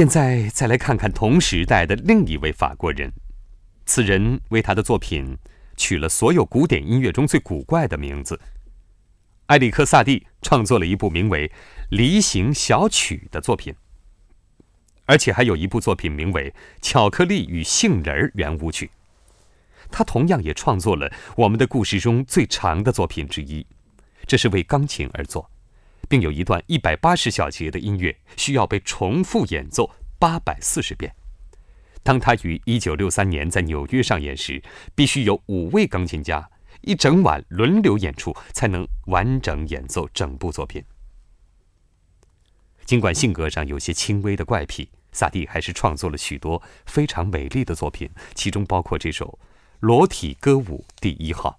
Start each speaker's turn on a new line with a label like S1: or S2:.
S1: 现在再来看看同时代的另一位法国人，此人为他的作品取了所有古典音乐中最古怪的名字。埃里克·萨蒂创作了一部名为《梨形小曲》的作品，而且还有一部作品名为《巧克力与杏仁圆舞曲》。他同样也创作了我们的故事中最长的作品之一，这是为钢琴而作。并有一段一百八十小节的音乐需要被重复演奏八百四十遍。当他于一九六三年在纽约上演时，必须有五位钢琴家一整晚轮流演出，才能完整演奏整部作品。尽管性格上有些轻微的怪癖，萨蒂还是创作了许多非常美丽的作品，其中包括这首《裸体歌舞第一号》。